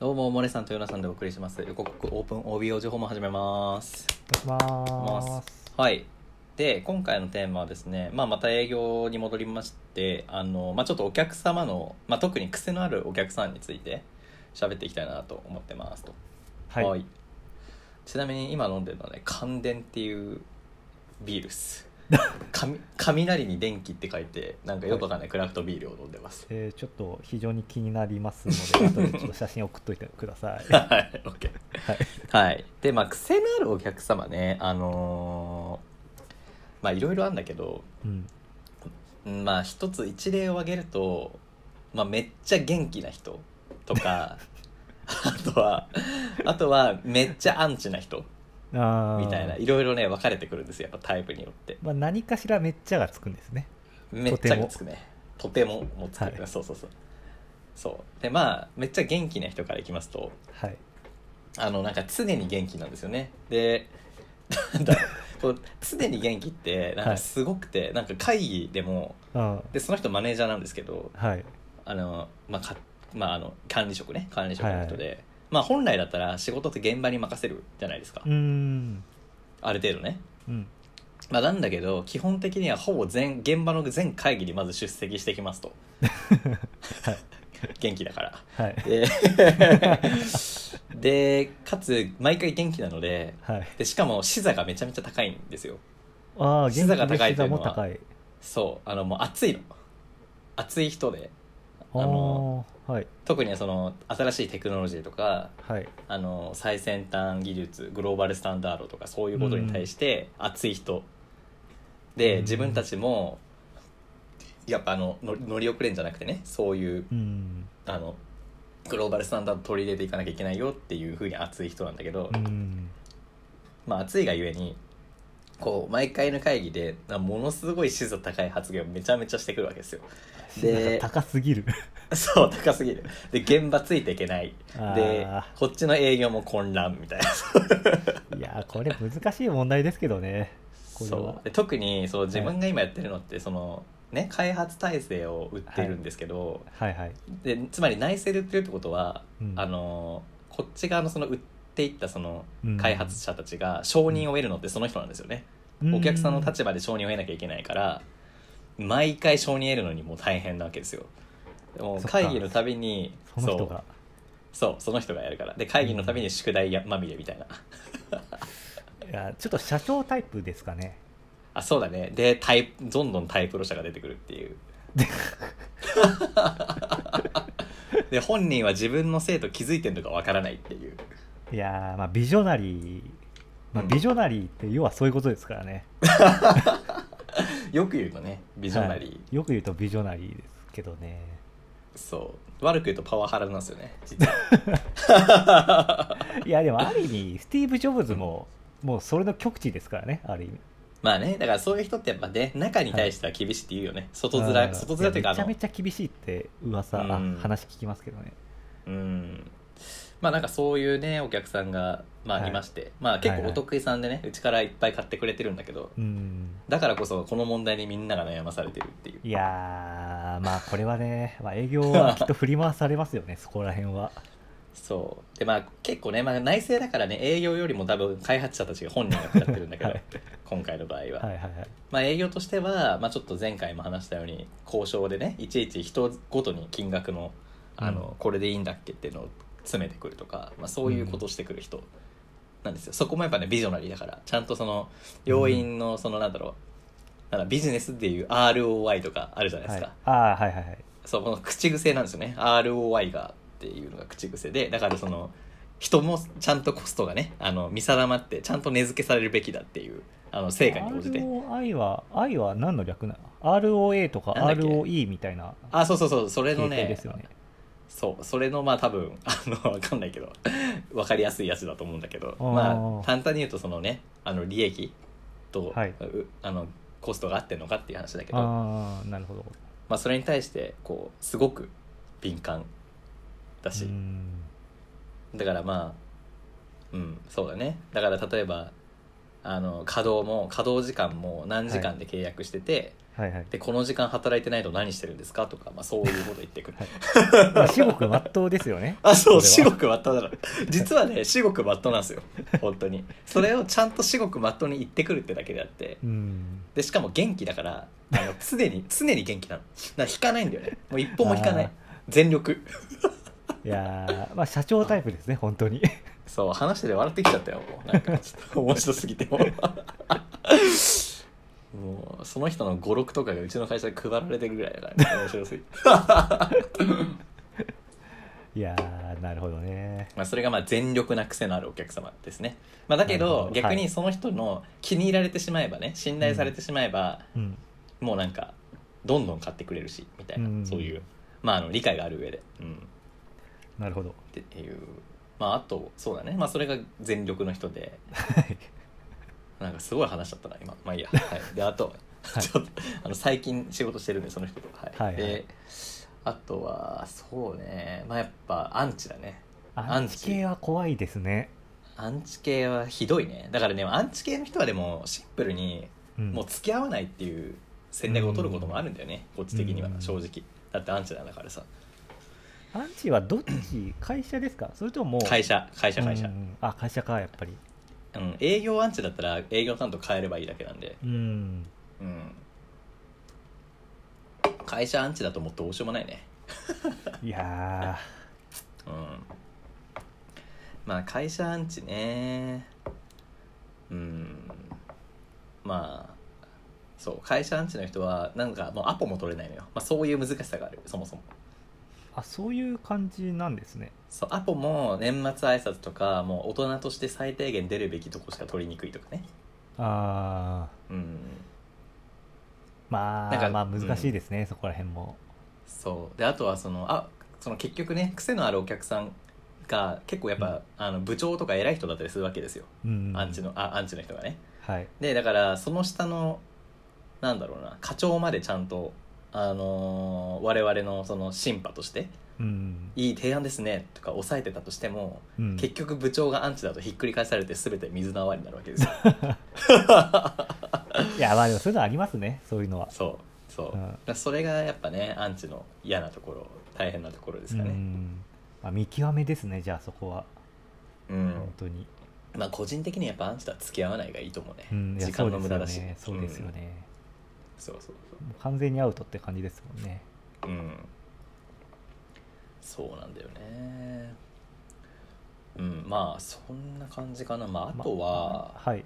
どうも、モレさんとヨナさんでお送りします。横国オープン OBO 情報も始めます。お願いします。はい。で、今回のテーマはですね、まあ、また営業に戻りまして、あの、まあ、ちょっとお客様の、まあ、特に癖のあるお客さんについて喋っていきたいなと思ってますと。はい。ちなみに今飲んでるのはね、感電っていうビールっす。雷雷に電気って書いて、なんかよくわかんないクラフトビールを飲んでます。えーちょっと非常に気になりますので、後でちょっと写真送っといてください。はい、OK。はい。はい、でまあ癖のあるお客様ねあのーまあいろいろあるんだけどうん。うんまあ一つ一例を挙げると、まあ、めっちゃ元気な人とか あとはあとはめっちゃアンチな人あー。みたいな。いろいろね分かれてくるんですよ。やっぱタイプによって。まあ、何かしらめっちゃがつくんですね。めっちゃがつくね。とてももつく、はい。そうそうそう。そう。でまあめっちゃ元気な人からいきますと。はい。あのなんか常に元気なんですよね。でなんだろう。こう常に元気ってなんかすごくて、なんか会議でもうん。でその人マネージャーなんですけどはい。あの、まあかまあ、あの管理職ね。管理職の人で、まあ本来だったら仕事って現場に任せるじゃないですか、うーん。ある程度ね、うん。まあ、なんだけど基本的にはほぼ全現場の全会議にまず出席してきますとはい。元気だからはい。ででかつ毎回元気なのではい。でしかも視座がめちゃめちゃ高いんですよああ、視座が高いというのは。そうあのもう熱いの熱い人でああのはい。特にその新しいテクノロジーとかはい。あの最先端技術グローバルスタンダードとかそういうことに対して熱い人、でうん自分たちもやっぱあのの乗り遅れんじゃなくてねそういううん。あのグローバルスタンダード取り入れていかなきゃいけないよっていうふうに熱い人なんだけど、うん。まあ熱いがゆえにこう毎回の会議でなものすごい視座高い発言をめちゃめちゃしてくるわけですよで高すぎる。そう高すぎる。で現場ついていけない。であこっちの営業も混乱みたいな。ーいやー、これ難しい問題ですけどね。そは。う。で特にそう自分が今やってるのってその、ね、開発体制を売ってるんですけど、はい。はい。でつまり内製で売ってるってことは、うん。あのこっち側のその売っていったそのうん。開発者たちが承認を得るのってその人なんですよね、お客さんの立場で承認を得なきゃいけないから毎回承認得るのにもう大変なわけですよ。でも会議のたびにその人が。そう。そうその人がやるから。で会議のたびに宿題やまみれみたいな、いや、ちょっと社長タイプですかね。あそうだね。でタイプどんどんタイプロ社が出てくるっていう。で 本人は自分のせいと気づいてるのかわからないっていう。いやーまあビジョナリー、まあ、うん。ビジョナリーって要はそういうことですからね、よく言うとねビジョナリー、はい。よく言うとビジョナリーですけどね。そう。悪く言うとパワハラなんですよね実は。いやでもある意味スティーブ・ジョブズももうそれの極致ですからねある意味。まあねだからそういう人ってやっぱね中に対しては厳しいって言うよね、外面うん外面というかめちゃめちゃ厳しいって噂、あうん。話聞きますけどね。うんまあなんかそういうねお客さんがまあはいいまして、まあ結はいはい構お得意さんでねうちからいっぱい買ってくれてるんだけどうん。だからこそこの問題にみんなが悩まされてるっていう。いやーまあこれはね、まあ、営業はきっと振り回されますよね そこら辺は。そう。でまあ結構ね、まあ、内政だからね営業よりも多分開発者たちが本人が食らってるんだけど、はい。今回の場合は、はいはいはい。まあ営業としては、まあ、ちょっと前回も話したように交渉でねいちいち人ごとに金額のあの、うん。これでいいんだっけっていうのを詰めてくるとか、まあ、そういうことをしてくる人なんですよ、そこもやっぱねビジョナリーだから。ちゃんとその要因のそのなんだろう。なんだビジネスでいう ROI とかあるじゃないですか、はい、ああはいはいはい。そうこの口癖なんですよね。ROI がっていうのが口癖で。だからその人もちゃんとコストがねあの見定まってちゃんと値付けされるべきだっていうあの成果に応じて。ROI は I は何の略なの ?ROA とか ROE みたいなあそうそうそう。それのねですよねそうそれのまあ多分 あの分かんないけど分かりやすいやつだと思うんだけどまあ簡単に言うとそのねあの利益と、はい。うあのコストが合ってるのかっていう話だけどああなるほど。まあ、それに対してこうすごく敏感だし、うん。だからまあうんそうだね。だから例えばあの稼働も稼働時間も何時間で契約してて、はいはいでこの時間働いてないと何してるんですかとか、まあ、そういうこと言ってくる、まあ至極まっとうですよね。あそう至極まっとうだから実はね至極まっとうなんですよ。本当に。それをちゃんと至極まっとうに言ってくるってだけであって。うん。でしかも元気だからあの 常に常に元気なの。だから引かないんだよね。もう一歩も引かない。全力。いやーまあ社長タイプですね本当に。そう話してて笑ってきちゃったよもう。なんかちょっと面白すぎてもその人の語録とかがうちの会社で配られてるぐらいだからね面白すぎて。いやーなるほどね。まあそれがまあ全力な癖のあるお客様ですね、まあ、だけど逆にその人の気に入られてしまえばね信頼されてしまえば、うん。もうなんかどんどん買ってくれるしみたいな、うん。そういうまああの理解がある上で、うん、なるほど。っていう。まああとそうだね。まあそれが全力の人で。なんかすごい話しちゃったな今。まあいいや、はい、であと、はい。ちょっとあの最近仕事してるんでその人と。はい、はいはい。であとはそうね。まあやっぱアンチだね。アンチ。系は怖いですね、アンチ系はひどいね。だからねアンチ系の人はでもシンプルにうん、もう付き合わないっていう戦略を取ることもあるんだよね、こっち的にはうん。正直。だってアンチなんだからさ。アンチはどっち？会社ですか？それとも会社。会社会社。うんうん。あ会社かやっぱり。うん、営業アンチだったら営業担当変えればいいだけなんで、うんうん、会社アンチだともうどうしようもないね。いやうん。まあ会社アンチね。うん。まあそう会社アンチの人はなんかもうアポも取れないのよ、まあ、そういう難しさがある。そもそも。ーあそういう感じなんですね。そうアポも年末挨拶とかもう大人として最低限出るべきとこしか取りにくいとかね。ああうんまなんかあまあ難しいですね、そこら辺も。そう。であとはそのあその結局ね癖のあるお客さんが結構やっぱ、あの部長とか偉い人だったりするわけですよ、うんアンチのあアンチの人がね。はい。でだからその下のなんだろうな課長までちゃんと、あのー我々のその審判としてうん「いい提案ですね」とか抑えてたとしても、うん。結局部長がアンチだとひっくり返されて全て水の泡になるわけですよ。いやまあでもそういうのありますね。そういうのは。そうそう、うん。だからそれがやっぱねアンチの嫌なところ大変なところですかうねん。まあ、見極めですねじゃあそこは。うん、本当に、まあ個人的にやっぱアンチとは付き合わないがいいと思うね、うん、いや時間の無駄だし。そうですよね。そうですよね、うんそうそう完全にアウトって感じですもんね。そううん。そうなんだよね。うんまあそんな感じかな。まああとは、はい。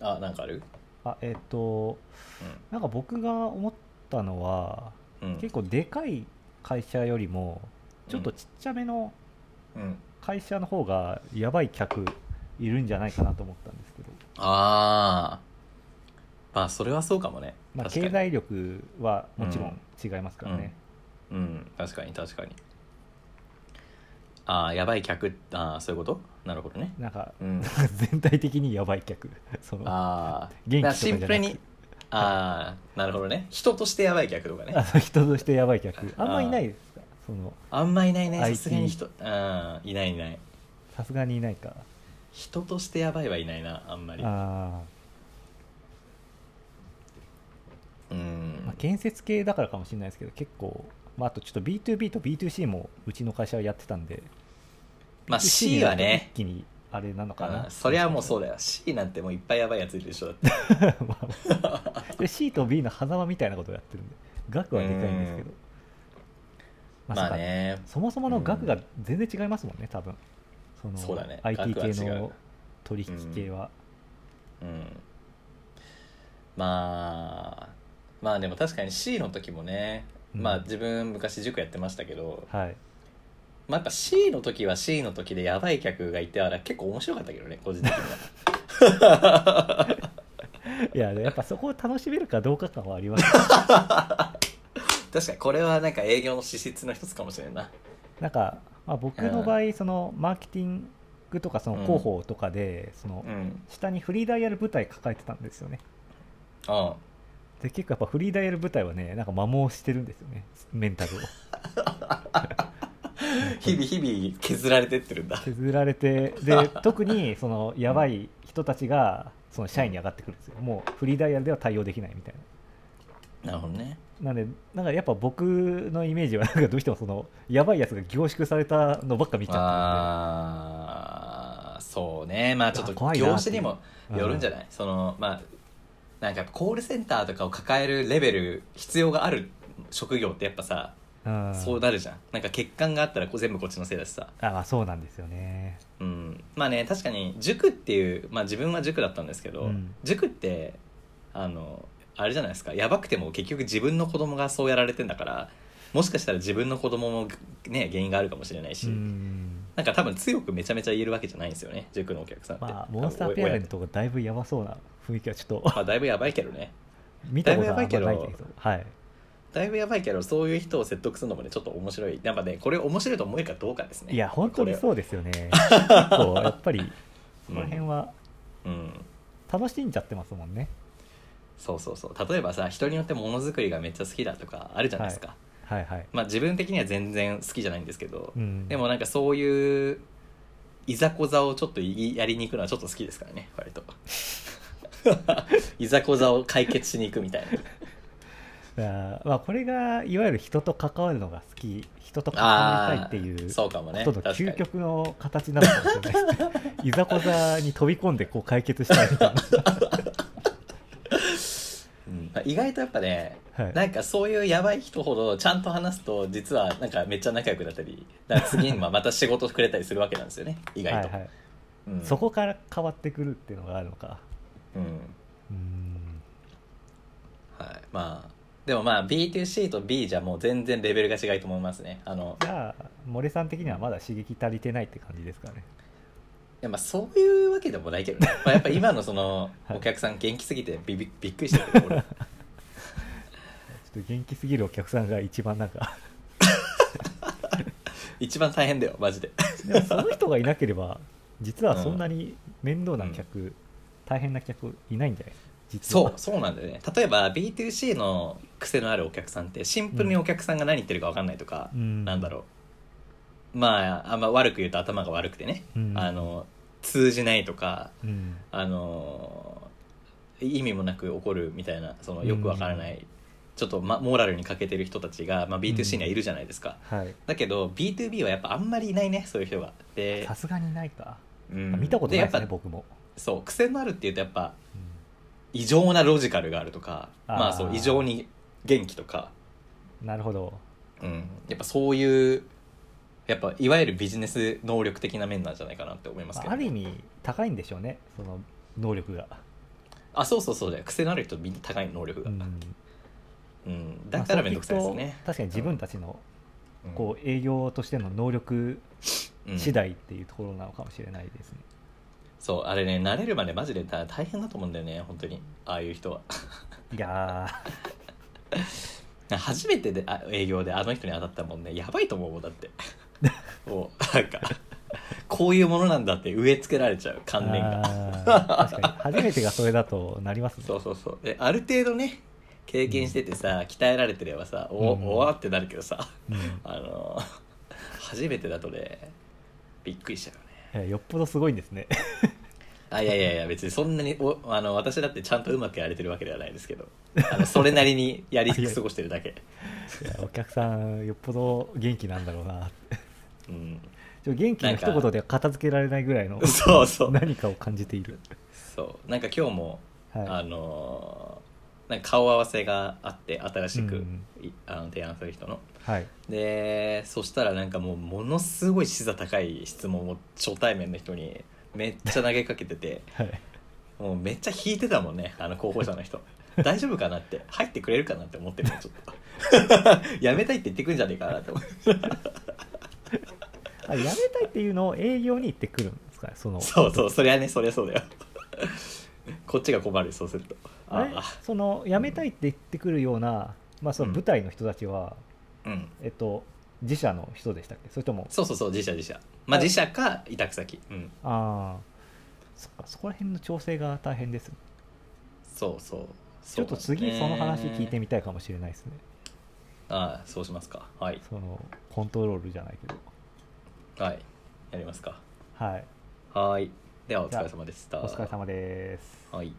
あなんかある？あえっ、となんか僕が思ったのはうん。うん結構でかい会社よりもちょっとちっちゃめのうん。会社の方がやばい客いるんじゃないかなと思ったんですけど、ああまあそれはそうかもね。まあ、経済力はもちろん違いますからね、うん。確かに確かに。ああやばい客。ああそういうこと？なるほどね。なんか、うん。全体的にやばい客。そのああ元気シンプルにああなるほどね。人としてやばい客とかね。人としてやばい客。あんまいないですか？そのあんまいないね。さすがに人うんいないいない。さすがにいないか。人としてやばいはいないなあんまり。あうん。ー、まあ、建設系だからかもしれないですけど結構、まあ、あとちょっと B2B と B2C もうちの会社はやってたんでまあ B2C C はね。一気にあれなのかうなん。そりゃもうそうだだよ。C なんてもういっぱいやばいやついるでしょだって。で C と B の狭間みたいなことをやってるんで額はでかいんですけど、まあね。そもそもの額が全然違いますもんね多分。そのそうだね。IT 系の取引系は、うん。まあまあでも確かに C の時もね、うん。まあ自分昔塾やってましたけど、はい。まあ、やっぱ C の時は C の時でやばい客がいてあら結構面白かったけどね個人的には。いややっぱそこを楽しめるかどうか感はあります。確かにこれはなんか営業の資質の一つかもしれんな。なんか、まあ、僕の場合そのマーケティングとかその広報とかで、そのうん。下にフリーダイヤル部隊抱えてたんですよね。あで結構やっぱフリーダイヤル部隊はねなんか摩耗してるんですよね。メンタルを。日々日々削られてってるんだ。削られてで特にそのやばい人たちがその社員に上がってくるんですよ。もうフリーダイヤルでは対応できないみたいな。なるほどね。なんでなんかやっぱ僕のイメージはなんかどうしてもそのやばいやつが凝縮されたのばっか見ちゃっああそうね。まあちょっと業種にもうんよるんじゃない、そのまあなんかやっぱコールセンターとかを抱えるレベル必要がある職業ってやっぱさ、そうなるじゃん。なんか欠陥があったらこう全部こっちのせいだしさ。あまあそうなんですよね。うん。まあね確かに塾っていうまあ自分は塾だったんですけど、うん。塾ってあのあれじゃないですか。やばくても結局自分の子供がそうやられてんだからもしかしたら自分の子供もね原因があるかもしれないし、うん。なんか多分強くめちゃめちゃ言えるわけじゃないんですよね塾のお客さんって、まあモンスターペアレントがだいぶやばそうな雰囲気はちょっと。まあだいぶやばいけどね。見たことはないけだいぶやばいど。はい。だいぶやばいけどそういう人を説得するのもねちょっと面白い。やっぱねこれ面白いと思えるかどうかですね。いや本当にこそうですよね。結構やっぱりれ この辺はうん、うん。楽しんじゃってますもんね。そうそうそう。例えばさ人によってものづくりがめっちゃ好きだとかあるじゃないですか、はいはいまあ自分的には全然好きじゃないんですけど、うん。でもなんかそういういざこざをちょっといやりに行くのはちょっと好きですからね割と。いざこざを解決しに行くみたいな。まあこれがいわゆる人と関わるのが好き人と関わりたいっていうそうかもね。ことの究極の形なのかもしれないですね。いざこざに飛び込んでこう解決したいみたいうんまあ意外とやっぱねな、はい、なんかそういうやばい人ほどちゃんと話すと実はなんかめっちゃ仲良くなったりだから次にまた仕事くれたりするわけなんですよね。意外と、はいはい。うん、そこから変わってくるっていうのがあるのか。うん。うん。はい。まあでもまあ B2C と B じゃもう全然レベルが違いと思いますね。あのじゃあ森さん的にはまだ刺激足りてないって感じですかね。いやまあそういうわけでもないけどね、まあ、やっぱ今のその はい。お客さん元気すぎてびびびっくりしてるけど俺。ちょっと元気すぎるお客さんが一番なんか。一番大変だよマジで。でもその人がいなければ実はそんなに面倒な客、大変な客いないんじゃない？実は。そうそうなんだよね。例えば B2C の癖のあるお客さんってシンプルにお客さんが何言ってるか分かんないとか、うん。なんだろう。まああんま悪く言うと頭が悪くてね、うん。あの通じないとかうん。あの意味もなく怒るみたいなそのよくわからない、ちょっと、ま、モラルに欠けてる人たちが、まあ、B2C にはいるじゃないですか、はい。だけど B2B はやっぱあんまりいないねそういう人が。でさ、すがにないか、うん。見たことないですやっぱね僕も、そう癖のあるっていうとやっぱうん。異常なロジカルがあるとかまあそう異常に元気とか、なるほど。うん、やっぱそういうやっぱいわゆるビジネス能力的な面なんじゃないかなって思いますけど、ある意味高いんでしょうねその能力が、あそうそうそうだよ。癖のある人みんな高い能力が、ううん。んだから面倒くさいですよね確かに自分たちのうん。こう営業としての能力うん。次第っていうところなのかもしれないですね、そうあれね慣れるまでマジで大大変だと思うんだよね本当に。ああいう人は。いや 初めてであ営業であの人に当たったもんね。やばいと思うもんだって。もうなんかこういうものなんだって植え付けられちゃうー観念が。確かに。初めてがそれだとなりますね。そうそうそう。である程度ね経験しててさ、鍛えられてればさお、うん。おわってなるけどさうん。あの 初めてだとねびっくりしちゃうよねよっぽどすごいんですね。あいやいやいや別にそんなにおあの私だってちゃんとうまくやれてるわけではないですけどあのそれなりにやり過ごしてるだけ、お客さんよっぽど元気なんだろうなうん、ちょ元気の一言では片付けられないぐらいのそうそう。何かを感じている、そう。なんか今日も、はい、あのーなんか顔合わせがあって新しく、うんいあの提案する人の。はい。でそしたらなんかもうものすごい視座高い質問を初対面の人にめっちゃ投げかけてて はい。もうめっちゃ引いてたもんねあの候補者の人。大丈夫かなって入ってくれるかなって思ってるのちょっと。やめたいって言ってくんじゃねえかなって思ってあやめたいっていうのを営業に行ってくるんですかねその。そうそうそりゃねそりゃそうだよ。こっちが困るそうするとその辞めたいって言ってくるような、まあ、その舞台の人たちは、あうん。えっと自社の人でしたっけ？それともそうそうそう自社自社。まあはい自社か委託先。うん。ああそっかそこら辺の調整が大変です。ねそう。そうちょっと次その話聞いてみみたいかもしれないですね。ああそうしますか。はい。そのコントロールじゃないけど。はい。やりますか。はい。はい。ではお疲れ様でした。お疲れ様です。はい